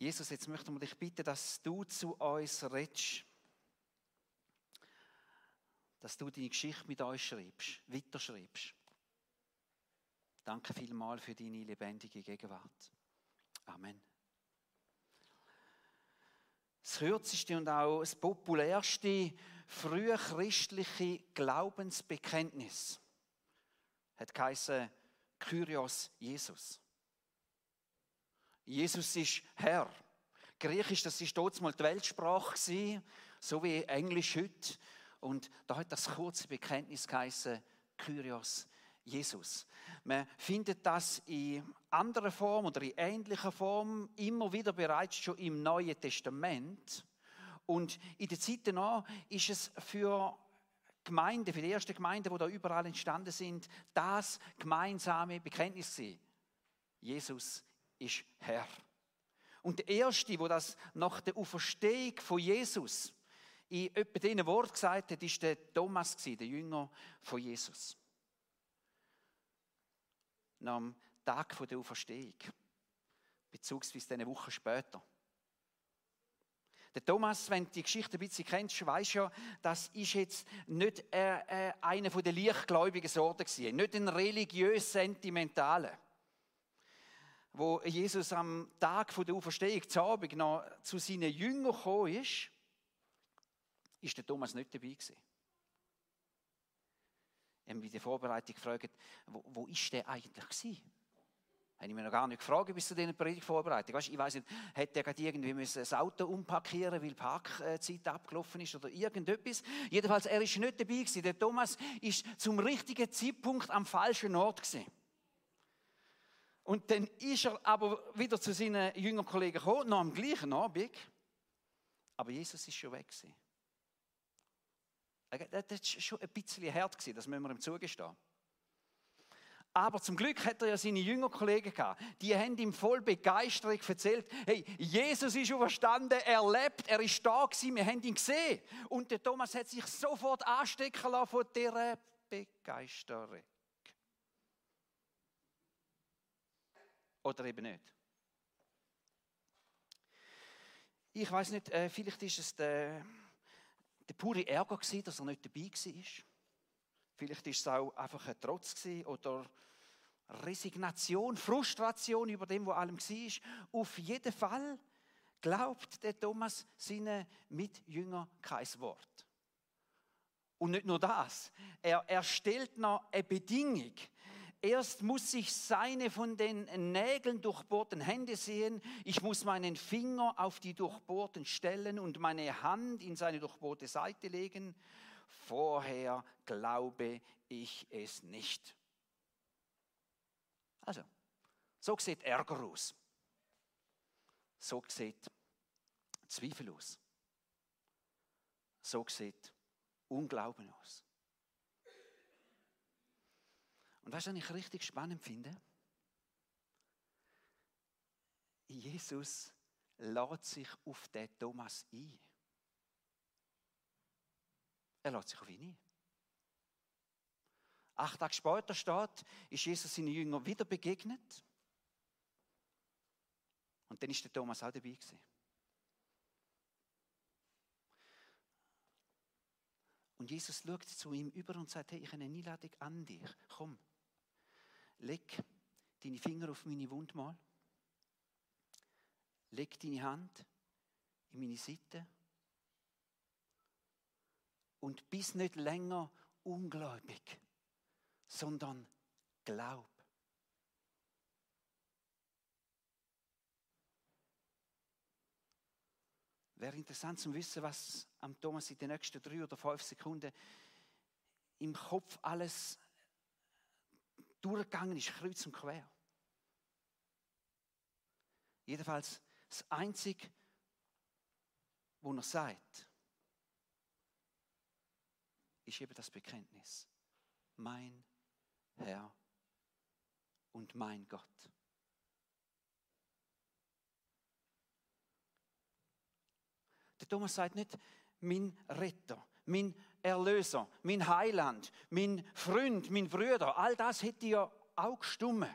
Jesus, jetzt möchten wir dich bitten, dass du zu uns redest. Dass du deine Geschichte mit uns schreibst, weiterschreibst. Danke vielmals für deine lebendige Gegenwart. Amen. Das kürzeste und auch das populärste frühchristliche Glaubensbekenntnis hat geheißen Kyrios Jesus. Jesus ist Herr. Griechisch, das ist dort mal die Weltsprache so wie Englisch heute. Und da hat das kurze Bekenntnis geheißen, Kyrios Jesus. Man findet das in anderer Form oder in ähnlicher Form immer wieder bereits schon im Neuen Testament. Und in der Zeit danach ist es für Gemeinden, für die ersten Gemeinden, die da überall entstanden sind, das gemeinsame Bekenntnis gewesen. Jesus ist Herr. Und der Erste, wo das nach der Auferstehung von Jesus in etwa diesen Wort gesagt hat, ist der Thomas, der Jünger von Jesus. Nach dem Tag der Auferstehung, bezugsweise eine Woche später. Der Thomas, wenn du die Geschichte ein bisschen kennst, weißt ja, das ist jetzt nicht äh, äh, einer der lichtgläubigen Sorten nicht ein religiös-sentimentaler wo Jesus am Tag der Auferstehung zu Abend noch zu seinen Jüngern gekommen ist, ist der Thomas nicht dabei gewesen. Ich habe mich in der Vorbereitung gefragt, wo, ist der eigentlich gewesen? Habe ich mir noch gar nicht gefragt bis zu dieser Predigtvorbereitung. Ich weiß nicht, hätte er gerade irgendwie das Auto umpackieren, weil die Parkzeit abgelaufen ist oder irgendetwas. Jedenfalls, er ist nicht dabei gewesen. Der Thomas ist zum richtigen Zeitpunkt am falschen Ort gewesen. Und dann ist er aber wieder zu seinen jüngeren Kollegen gekommen, noch am gleichen Abend. Aber Jesus ist schon weg. Gewesen. Das war schon ein bisschen hart, das müssen wir ihm zugestehen. Aber zum Glück hat er ja seine jüngeren Kollegen gehabt. Die haben ihm voll Begeisterung erzählt, hey, Jesus ist überstanden, er lebt, er ist da gewesen, wir haben ihn gesehen. Und der Thomas hat sich sofort anstecken lassen von dieser Begeisterung. Oder eben nicht. Ich weiß nicht, äh, vielleicht ist es der, der pure Ärger gewesen, dass er nicht dabei war. Vielleicht ist es auch einfach ein Trotz gewesen oder Resignation, Frustration über dem, was allem war. Auf jeden Fall glaubt der Thomas seinen Mitjünger kein Wort. Und nicht nur das, er, er stellt noch eine Bedingung. Erst muss ich seine von den Nägeln durchbohrten Hände sehen. Ich muss meinen Finger auf die durchbohrten Stellen und meine Hand in seine durchbohrte Seite legen. Vorher glaube ich es nicht. Also, so sieht Ärger aus. So sieht Zweifel aus. So sieht Unglauben aus. Und weißt du, was ich richtig spannend finde? Jesus lädt sich auf den Thomas ein. Er lädt sich auf ihn ein. Acht Tage später steht, ist Jesus seinen Jüngern wieder begegnet. Und dann ist der Thomas auch dabei gewesen. Und Jesus schaut zu ihm über und sagt, hey, ich habe eine Einladung an dich. Komm, leg deine Finger auf meine Wunde mal. Leg deine Hand in meine Seite. Und bist nicht länger ungläubig, sondern glaub. Wäre interessant zu wissen, was am Thomas in den nächsten drei oder fünf Sekunden im Kopf alles durchgegangen ist, kreuz und quer. Jedenfalls das Einzige, was er sagt, ist eben das Bekenntnis. Mein Herr und mein Gott. Der Thomas sagt nicht, mein Retter, mein Erlöser, mein Heiland, mein Freund, mein Bruder, all das hätte ja auch gestummen.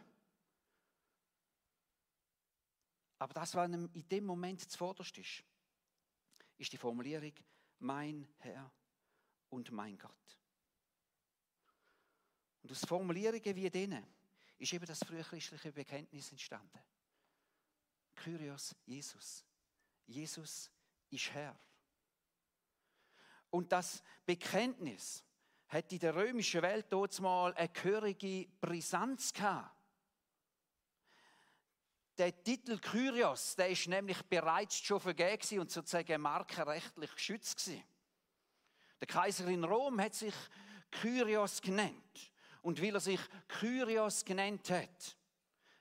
Aber das, was in dem Moment zuvorderst ist, ist die Formulierung mein Herr und mein Gott. Und aus Formulierungen wie denen ist eben das frühchristliche Bekenntnis entstanden. Kyrios, Jesus. Jesus ist Herr. Und das Bekenntnis hat in der römischen Welt dort mal eine gehörige Brisanz gehabt. Der Titel Kyrios, der ist nämlich bereits schon vergeben und sozusagen markenrechtlich geschützt gewesen. Der Kaiser in Rom hat sich Kyrios genannt. Und weil er sich Kyrios genannt hat,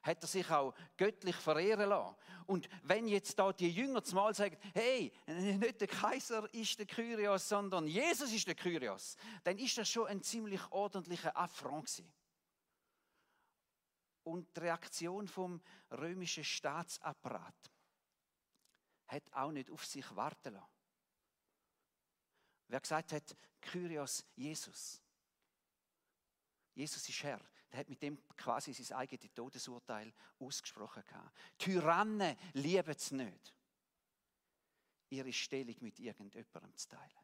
hat er sich auch göttlich verehren lassen. Und wenn jetzt da die Jünger zumal sagen, hey, nicht der Kaiser ist der Kyrios, sondern Jesus ist der Kyrios, dann ist das schon ein ziemlich ordentlicher Affront gewesen. Und die Reaktion vom römischen Staatsapparat hat auch nicht auf sich warten lassen. Wer gesagt hat, Kyrios Jesus. Jesus ist Herr. Der hat mit dem quasi sein eigenes Todesurteil ausgesprochen. Tyrannen lieben es nicht, ihre Stellung mit irgendjemandem zu teilen.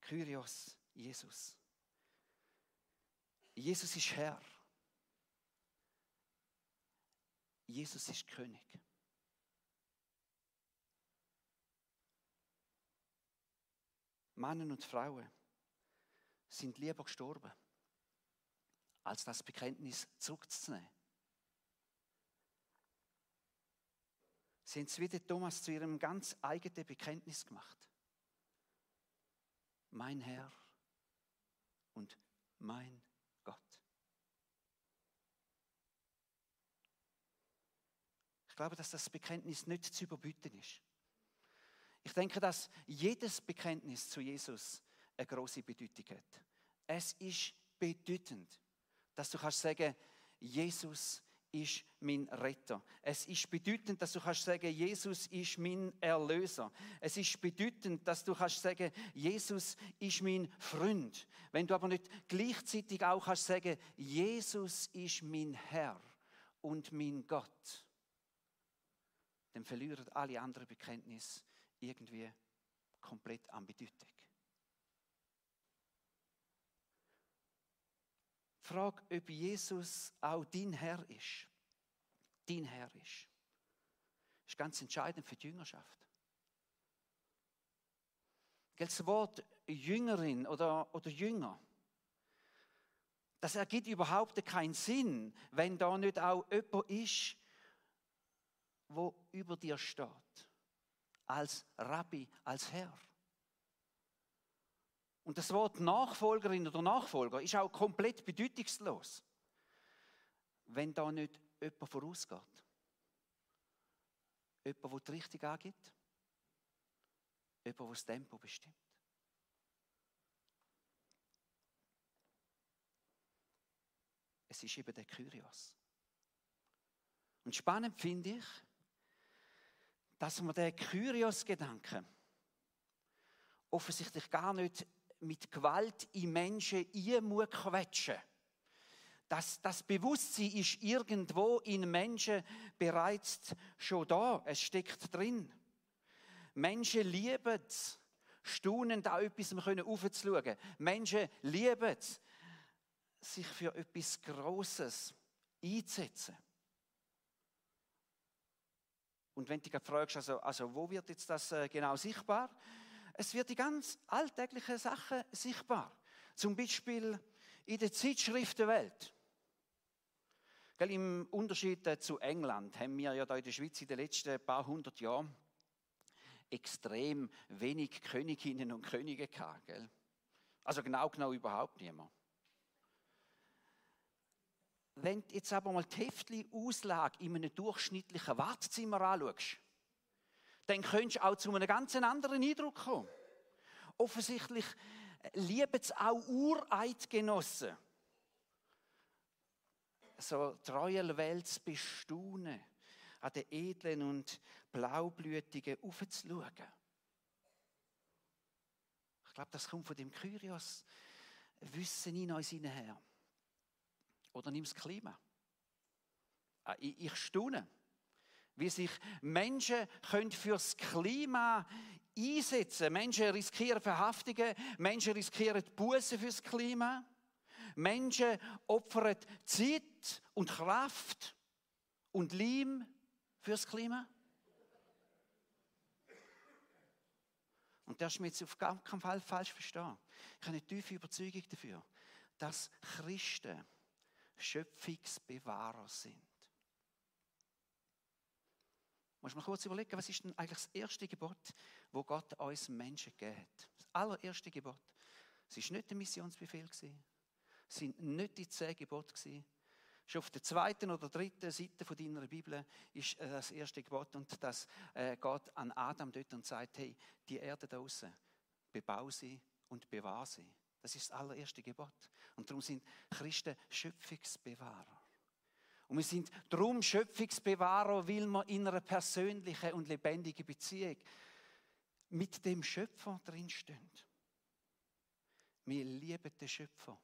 Kyrios Jesus. Jesus ist Herr. Jesus ist König. Männer und Frauen sind lieber gestorben, als das Bekenntnis zurückzunehmen. Sie haben es wie Thomas zu ihrem ganz eigenen Bekenntnis gemacht. Mein Herr und mein Ich glaube, dass das Bekenntnis nicht zu überbieten ist. Ich denke, dass jedes Bekenntnis zu Jesus eine große Bedeutung hat. Es ist bedeutend, dass du kannst sagen, Jesus ist mein Retter. Es ist bedeutend, dass du kannst sagen, Jesus ist mein Erlöser. Es ist bedeutend, dass du kannst sagen, Jesus ist mein Freund. Wenn du aber nicht gleichzeitig auch kannst sagen, Jesus ist mein Herr und mein Gott dann verlieren alle anderen Bekenntnisse irgendwie komplett an Bedeutung. Frag, ob Jesus auch dein Herr ist. Dein Herr ist. Das ist ganz entscheidend für die Jüngerschaft. Das Wort Jüngerin oder, oder Jünger, das ergibt überhaupt keinen Sinn, wenn da nicht auch jemand ist, wo über dir steht. Als Rabbi, als Herr. Und das Wort Nachfolgerin oder Nachfolger ist auch komplett bedeutungslos, wenn da nicht jemand vorausgeht. Jemand, der die Richtung angibt. Jemand, der das Tempo bestimmt. Es ist eben der Kyrios. Und spannend finde ich, dass man den Kyrios-Gedanken offensichtlich gar nicht mit Gewalt in Menschen quetschen das, das Bewusstsein ist irgendwo in Menschen bereits schon da. Es steckt drin. Menschen lieben es, staunend an etwas aufzuschauen. Menschen lieben es, sich für etwas Grosses einzusetzen. Und wenn du dich fragst, also, also wo wird jetzt das äh, genau sichtbar? Es wird die ganz alltäglichen Sachen sichtbar. Zum Beispiel in der Zeitschriftenwelt. Im Unterschied äh, zu England haben wir ja da in der Schweiz in den letzten paar hundert Jahren extrem wenig Königinnen und Könige gehabt. Gell? Also genau genau überhaupt niemand. Wenn du jetzt aber mal die Heftli-Auslage in einem durchschnittlichen Wartezimmer anschaust, dann könntest du auch zu einem ganz anderen Eindruck kommen. Offensichtlich lieben es auch Ureidgenossen, so Royal Welt zu bestaunen, an den edlen und blaublütigen aufzuschauen. Ich glaube, das kommt von dem Kyrios Wissen in uns hinein. Oder nimm das Klima. Ah, ich, ich staune, wie sich Menschen können fürs Klima einsetzen. Menschen riskieren Verhaftungen, Menschen riskieren Buße fürs Klima. Menschen opfern Zeit und Kraft und Leim fürs Klima. Und das ist mir jetzt auf gar keinen Fall falsch verstehen. Ich habe eine tiefe Überzeugung dafür, dass Christen Schöpfungsbewahrer sind. Muss man kurz überlegen, was ist denn eigentlich das erste Gebot, wo Gott uns Menschen gibt? Das allererste Gebot. Es war nicht der Missionsbefehl. Es sind nicht die zehn Gebote. Schon auf der zweiten oder dritten Seite von deiner Bibel ist äh, das erste Gebot und das äh, geht an Adam dort und sagt, hey, die Erde da draußen, bebau sie und bewahr sie. Das ist das allererste Gebot. Und darum sind Christen Schöpfungsbewahrer. Und wir sind darum Schöpfungsbewahrer, weil wir in einer persönlichen und lebendigen Beziehung mit dem Schöpfer drinstehen. Wir lieben den Schöpfer.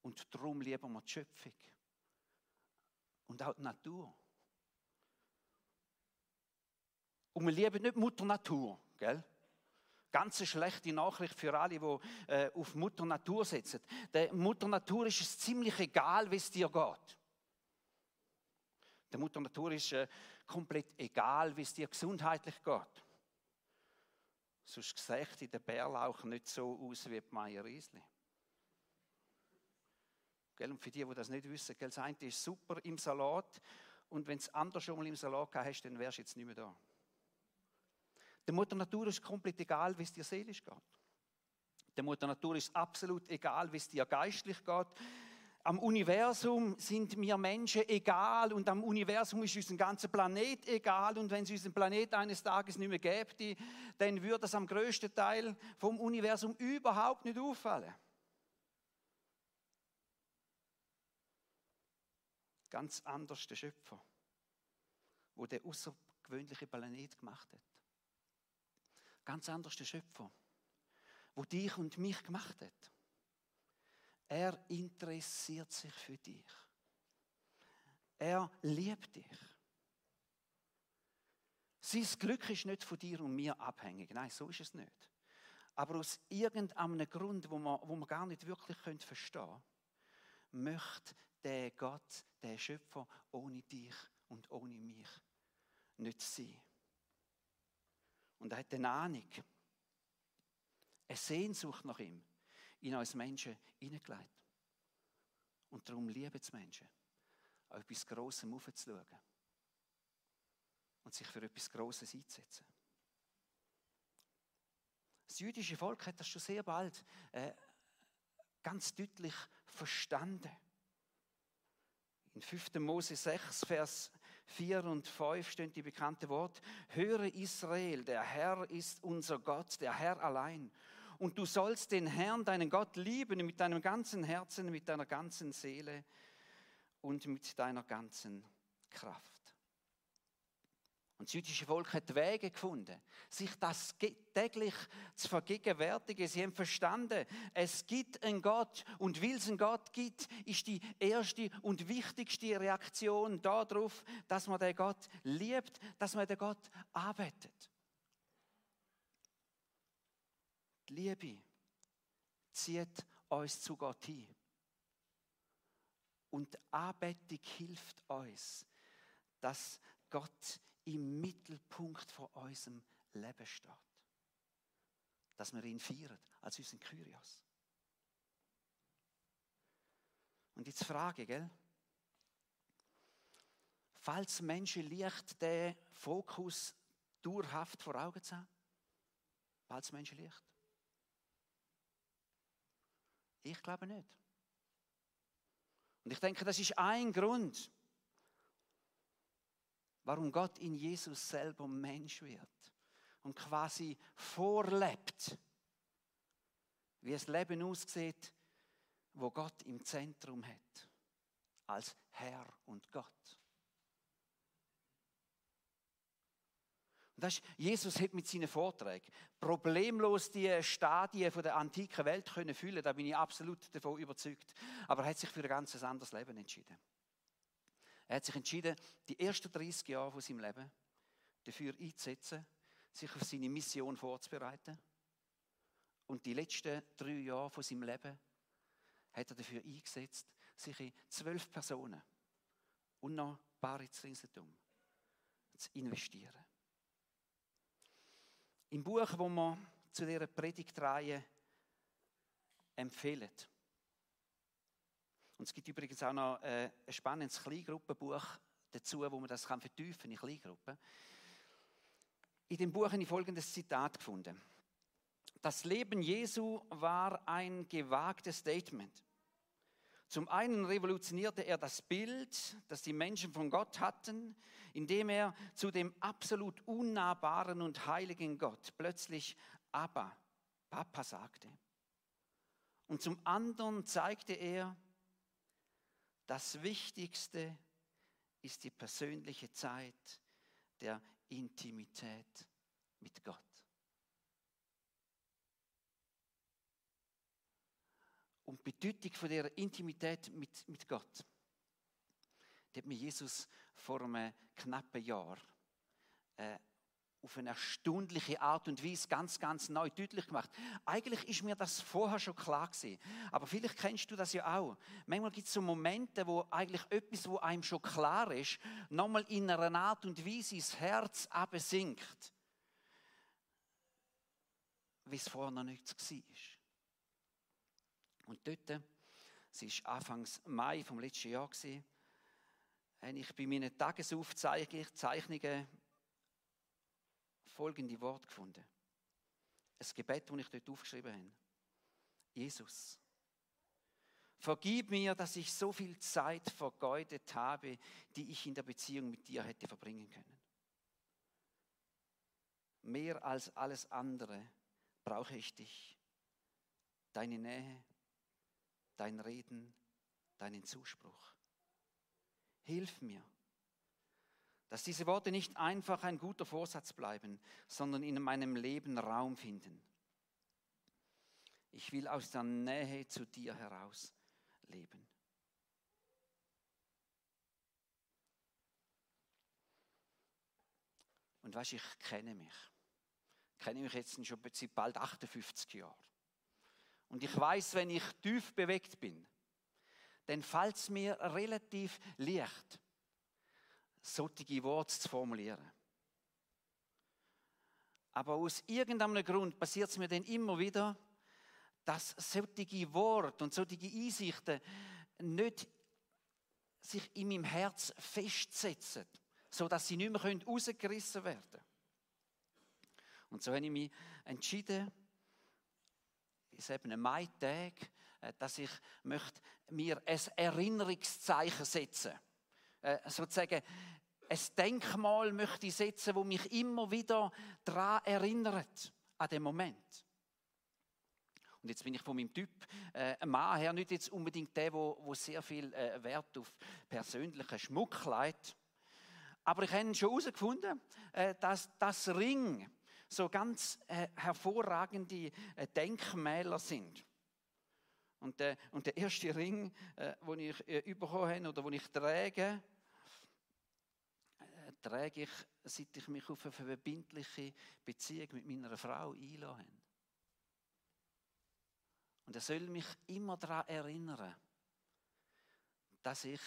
Und darum lieben wir die Schöpfung. Und auch die Natur. Und wir lieben nicht Mutter Natur, gell? Ganz schlechte Nachricht für alle, die äh, auf Mutter Natur setzen. Der Mutter Natur ist es ziemlich egal, wie es dir geht. Der Mutter Natur ist äh, komplett egal, wie es dir gesundheitlich geht. Sonst sieht der Bärlauch nicht so aus wie die Meier. Und für die, die das nicht wissen, das eine ist super im Salat und wenn es anders schon mal im Salat gehabt hast, dann wärst du jetzt nicht mehr da. Der Mutter Natur ist komplett egal, wie es dir seelisch geht. Der Mutter Natur ist absolut egal, wie es dir geistlich geht. Am Universum sind wir Menschen egal und am Universum ist unser ganzer Planet egal und wenn es unseren Planet eines Tages nicht mehr gäbe, dann würde es am größten Teil vom Universum überhaupt nicht auffallen. Ganz anders der Schöpfer, wo der außergewöhnliche Planet gemacht hat. Ganz anders der Schöpfer, wo dich und mich gemacht hat. Er interessiert sich für dich. Er liebt dich. Sein Glück ist nicht von dir und mir abhängig. Nein, so ist es nicht. Aber aus irgendeinem Grund, wo man, wo man gar nicht wirklich verstehen können, möchte der Gott, der Schöpfer, ohne dich und ohne mich nicht sein. Und er hat eine Ahnung, eine Sehnsucht nach ihm in uns Menschen hineingelegt. Und darum lieben es Menschen, auf etwas Grosses aufzuschauen und sich für etwas Grosses einzusetzen. Das jüdische Volk hat das schon sehr bald äh, ganz deutlich verstanden. In 5. Mose 6, Vers 4 und 5 steht die bekannte Wort, höre Israel, der Herr ist unser Gott, der Herr allein. Und du sollst den Herrn, deinen Gott, lieben mit deinem ganzen Herzen, mit deiner ganzen Seele und mit deiner ganzen Kraft. Und das jüdische Volk hat Wege gefunden, sich das täglich zu vergegenwärtigen. Sie haben verstanden, es gibt einen Gott und weil es einen Gott gibt, ist die erste und wichtigste Reaktion darauf, dass man den Gott liebt, dass man den Gott arbeitet. Die Liebe zieht uns zu Gott hin. Und die Anbetung hilft uns, dass Gott im Mittelpunkt von unserem Leben steht. Dass wir ihn feiern als unseren Kyrios. Und jetzt Frage, gell? Falls Menschen leicht den Fokus dauerhaft vor Augen zu haben? Falls Menschen leicht? Ich glaube nicht. Und ich denke, das ist ein Grund, warum Gott in Jesus selber Mensch wird und quasi vorlebt, wie es Leben aussieht, wo Gott im Zentrum hat, als Herr und Gott. Das ist, Jesus hat mit seinen Vorträgen problemlos die Stadien von der antiken Welt können füllen. Da bin ich absolut davon überzeugt. Aber er hat sich für ein ganz anderes Leben entschieden. Er hat sich entschieden, die ersten 30 Jahre von seinem Leben dafür einzusetzen, sich auf seine Mission vorzubereiten. Und die letzten drei Jahre von seinem Leben hat er dafür eingesetzt, sich in zwölf Personen und noch ein paar Ringsherum zu investieren. Im Buch, wo wir zu dieser Predigtreihe empfehlen, und es gibt übrigens auch noch äh, ein spannendes Kleingruppenbuch dazu, wo man das kann vertiefen in Kleingruppen. In dem Buch habe ich folgendes Zitat gefunden. Das Leben Jesu war ein gewagtes Statement. Zum einen revolutionierte er das Bild, das die Menschen von Gott hatten, indem er zu dem absolut unnahbaren und heiligen Gott plötzlich Abba, Papa sagte. Und zum anderen zeigte er, das Wichtigste ist die persönliche Zeit der Intimität mit Gott. Und die Bedeutung von der Intimität mit, mit Gott, die hat mir Jesus vor einem knappen Jahr äh, auf eine erstaunliche Art und Weise ganz, ganz neu deutlich gemacht. Eigentlich ist mir das vorher schon klar gewesen. Aber vielleicht kennst du das ja auch. Manchmal gibt es so Momente, wo eigentlich etwas, wo einem schon klar ist, nochmal in einer Art und Weise ins Herz absinkt. Wie es vorher noch nicht war. Und dort, es war Anfang Mai vom letzten Jahr, habe ich bei meinen Tagesaufzeichnungen folgende Wort gefunden. Ein Gebet, das ich dort aufgeschrieben habe. Jesus, vergib mir, dass ich so viel Zeit vergeudet habe, die ich in der Beziehung mit dir hätte verbringen können. Mehr als alles andere brauche ich dich, deine Nähe, dein Reden, deinen Zuspruch. Hilf mir, dass diese Worte nicht einfach ein guter Vorsatz bleiben, sondern in meinem Leben Raum finden. Ich will aus der Nähe zu dir heraus leben. Und weißt, ich kenne mich. Ich kenne mich jetzt schon bald 58 Jahren. Und ich weiß, wenn ich tief bewegt bin, dann fällt es mir relativ leicht, solche Worte zu formulieren. Aber aus irgendeinem Grund passiert es mir dann immer wieder, dass solche Worte und solche Einsichten nicht sich in meinem Herz festsetzen, sodass sie nicht mehr rausgerissen werden können. Und so habe ich mich entschieden, ist eben ein Maitag, äh, dass ich möchte mir ein Erinnerungszeichen setzen möchte äh, sozusagen ein Denkmal möchte ich setzen, wo mich immer wieder daran erinnert, an den Moment. Und jetzt bin ich von meinem Typ äh, Mann her nicht jetzt unbedingt der, wo, wo sehr viel äh, Wert auf persönlichen Schmuck legt. Aber ich habe schon herausgefunden, äh, dass das Ring so ganz äh, hervorragende äh, Denkmäler sind. Und, äh, und der erste Ring, äh, den ich äh, bekommen habe oder den ich trage, trage ich, seit ich mich auf eine verbindliche Beziehung mit meiner Frau einlasse. Und er soll mich immer daran erinnern, dass ich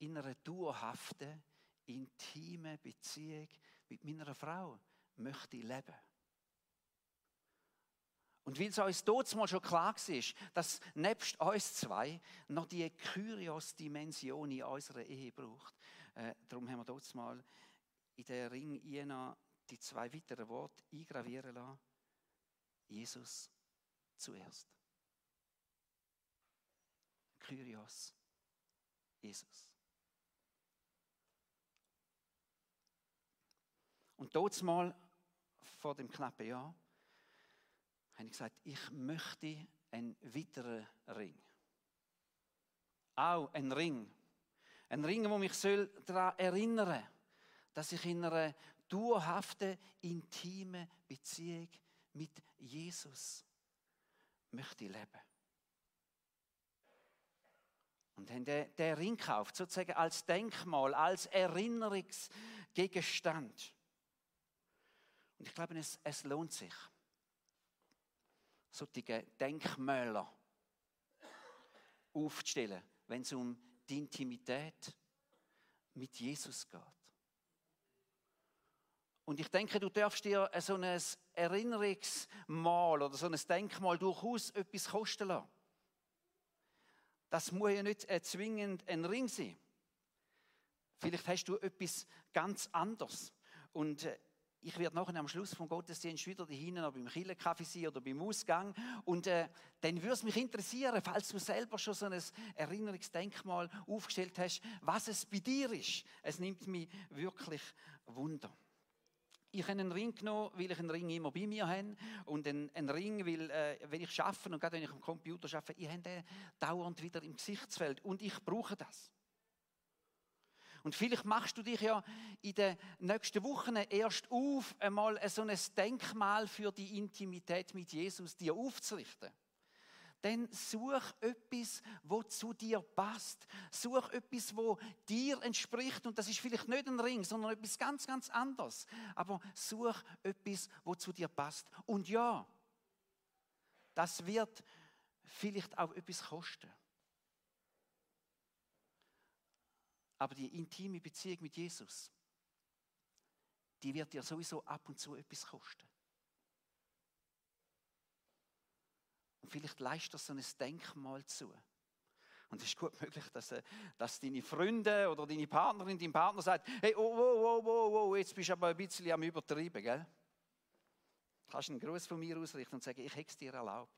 in einer dauerhaften, intimen Beziehung mit meiner Frau möchte leben. Und weil es uns dort mal schon klar war, dass nebst uns zwei noch die Kyrios-Dimension in unserer Ehe braucht, äh, darum haben wir dort mal in den Ring die zwei weiteren Worte eingravieren lassen. Jesus zuerst. Kyrios, Jesus. Und dort mal vor dem knappen Jahr habe ich gesagt, ich möchte einen weiteren Ring. Auch ein Ring. Ein Ring, wo mich daran erinnern soll, dass ich in einer dauerhaften, intimen Beziehung mit Jesus möchte leben. Und haben den, Ring gekauft, sozusagen als Denkmal, als Erinnerungsgegenstand. Und ich glaube, es, es lohnt sich, solche Denkmäler aufzustellen, wenn es um die Intimität mit Jesus geht. Und ich denke, du darfst dir so ein Erinnerungsmal oder so ein Denkmal durchaus etwas kosten lassen. Das muss ja nicht zwingend ein Ring sein. Vielleicht hast du etwas ganz anderes. Und äh, ich werde nachher am Schluss vom Gottesdienst wieder hinten beim Kirchenkaffee sein oder beim Ausgang. Und äh, dann würde es mich interessieren, falls du selber schon so ein Erinnerungsdenkmal aufgestellt hast, was es bei dir ist. Es nimmt mich wirklich Wunder. Ich habe einen Ring genommen, weil ich einen Ring immer bei mir habe. Und einen, einen Ring, weil, äh, wenn ich arbeite und gerade wenn ich am Computer arbeite, ich habe den dauernd wieder im Gesichtsfeld. Und ich brauche das. Und vielleicht machst du dich ja in den nächsten Wochen erst auf, einmal so ein Denkmal für die Intimität mit Jesus dir aufzurichten. Dann such etwas, wo zu dir passt. Such etwas, wo dir entspricht. Und das ist vielleicht nicht ein Ring, sondern etwas ganz, ganz anderes. Aber such etwas, wo zu dir passt. Und ja, das wird vielleicht auch etwas kosten. Aber die intime Beziehung mit Jesus, die wird dir sowieso ab und zu etwas kosten. Und vielleicht leistet das so ein Denkmal zu. Und es ist gut möglich, dass, äh, dass deine Freunde oder deine Partnerin, dein Partner sagt, hey, oh, oh, oh, oh, oh, jetzt bist du aber ein bisschen am Übertreiben, gell? Du kannst einen Gruß von mir ausrichten und sagen, ich hätte es dir erlaubt.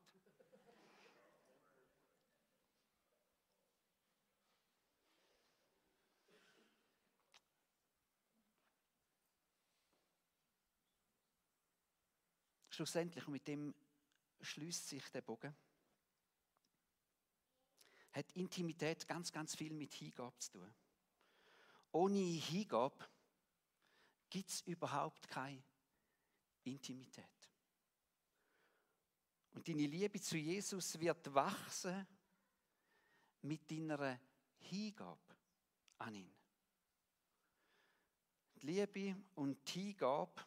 schlussendlich, und mit dem schließt sich der Bogen, hat Intimität ganz, ganz viel mit Hingabe zu tun. Ohne Hingabe gibt es überhaupt keine Intimität. Und deine Liebe zu Jesus wird wachsen mit deiner Hingabe an ihn. Die Liebe und die Hingabe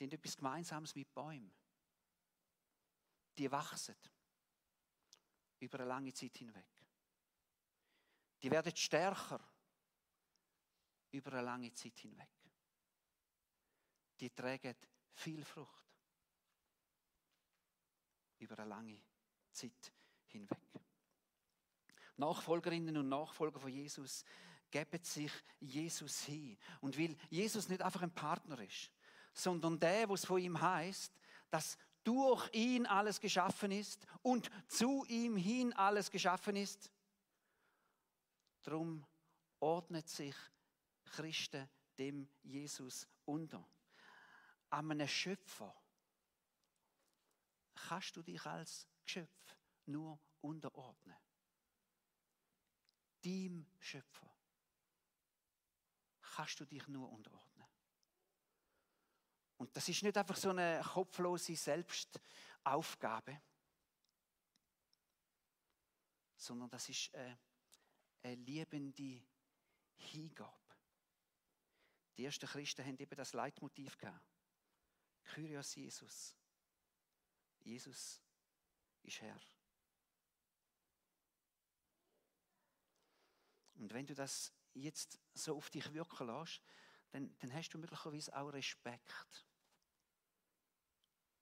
haben etwas Gemeinsames mit Bäumen. Die wachsen über eine lange Zeit hinweg. Die werden stärker über eine lange Zeit hinweg. Die tragen viel Frucht über eine lange Zeit hinweg. Nachfolgerinnen und Nachfolger von Jesus geben sich Jesus hin. Und weil Jesus nicht einfach ein Partner ist, sondern der, was von ihm heißt, dass durch ihn alles geschaffen ist und zu ihm hin alles geschaffen ist. Drum ordnet sich Christen dem Jesus unter. An einem Schöpfer kannst du dich als Geschöpf nur unterordnen. Dem Schöpfer kannst du dich nur unterordnen. Und das ist nicht einfach so eine kopflose Selbstaufgabe, sondern das ist eine, eine liebende Hingabe. Die ersten Christen haben eben das Leitmotiv gehabt. Kyrios Jesus. Jesus ist Herr. Und wenn du das jetzt so auf dich wirken lässt, dann, dann hast du möglicherweise auch Respekt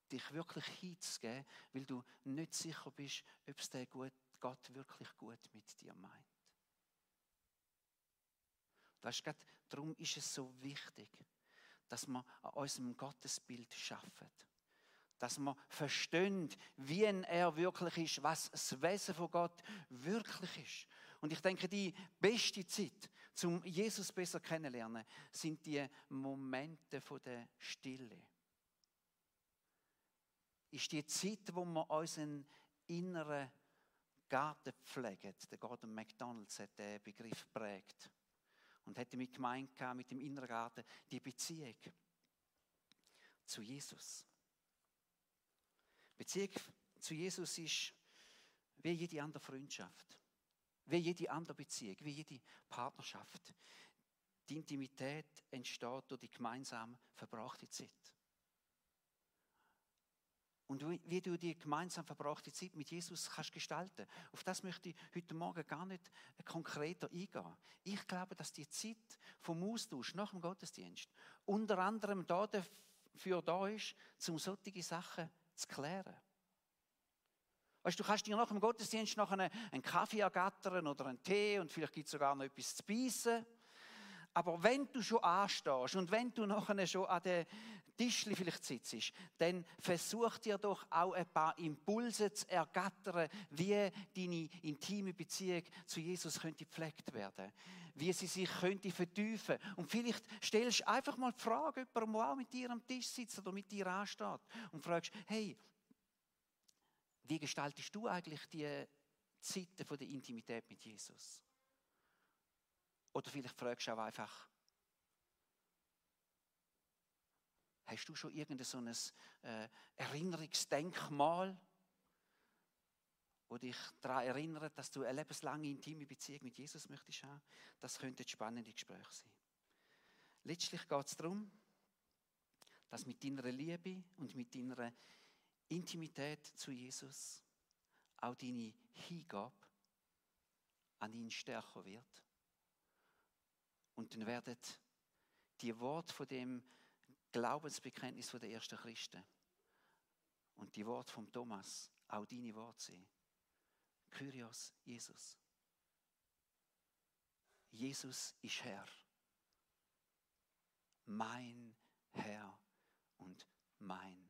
dich wirklich hinzugeben, weil du nicht sicher bist, ob es der Gott wirklich gut mit dir meint. Weißt du, darum ist es so wichtig, dass wir an unserem Gottesbild schaffen. Dass wir verstehen, wie er wirklich ist, was das Wesen von Gott wirklich ist. Und ich denke, die beste Zeit, zum Jesus besser kennenlernen, sind die Momente der Stille ist die Zeit, wo wir unseren inneren Garten pflegen. Der Gordon McDonalds hat den Begriff prägt und hat damit gemeint, mit dem inneren Garten, die Beziehung zu Jesus. Beziehung zu Jesus ist wie jede andere Freundschaft. Wie jede andere Beziehung, wie jede Partnerschaft. Die Intimität entsteht durch die gemeinsam verbrachte Zeit. Und wie du die gemeinsam verbrachte Zeit mit Jesus kannst gestalten, auf das möchte ich heute Morgen gar nicht konkreter eingehen. Ich glaube, dass die Zeit vom Austausch nach dem Gottesdienst unter anderem dafür da ist, um solche Sachen zu klären. Weißt, du kannst dir nach dem Gottesdienst noch einen, einen Kaffee ergattern oder einen Tee und vielleicht gibt es sogar noch etwas zu beißen. Aber wenn du schon anstehst und wenn du nachher schon an den Tischli vielleicht sitzt, dann versuch dir doch auch ein paar Impulse zu ergattern, wie deine intime Beziehung zu Jesus könnte gepflegt werden, wie sie sich könnte vertiefen. Und vielleicht stellst du einfach mal die Frage, jemandem, der auch mit dir am Tisch sitzt oder mit dir ansteht, und fragst, hey, wie gestaltest du eigentlich die Zeiten der Intimität mit Jesus? Oder vielleicht fragst du auch einfach, hast du schon irgendein so ein äh, Erinnerungsdenkmal, wo dich daran erinnert, dass du eine lebenslange intime Beziehung mit Jesus möchtest haben? Das könnte ein spannendes Gespräch sein. Letztlich geht es darum, dass mit deiner Liebe und mit deiner Intimität zu Jesus auch deine Hingabe an ihn stärker wird. Und dann werden die Worte von dem Glaubensbekenntnis der ersten Christen und die Worte von Thomas auch deine Worte sein. Kyrios, Jesus. Jesus ist Herr. Mein Herr und mein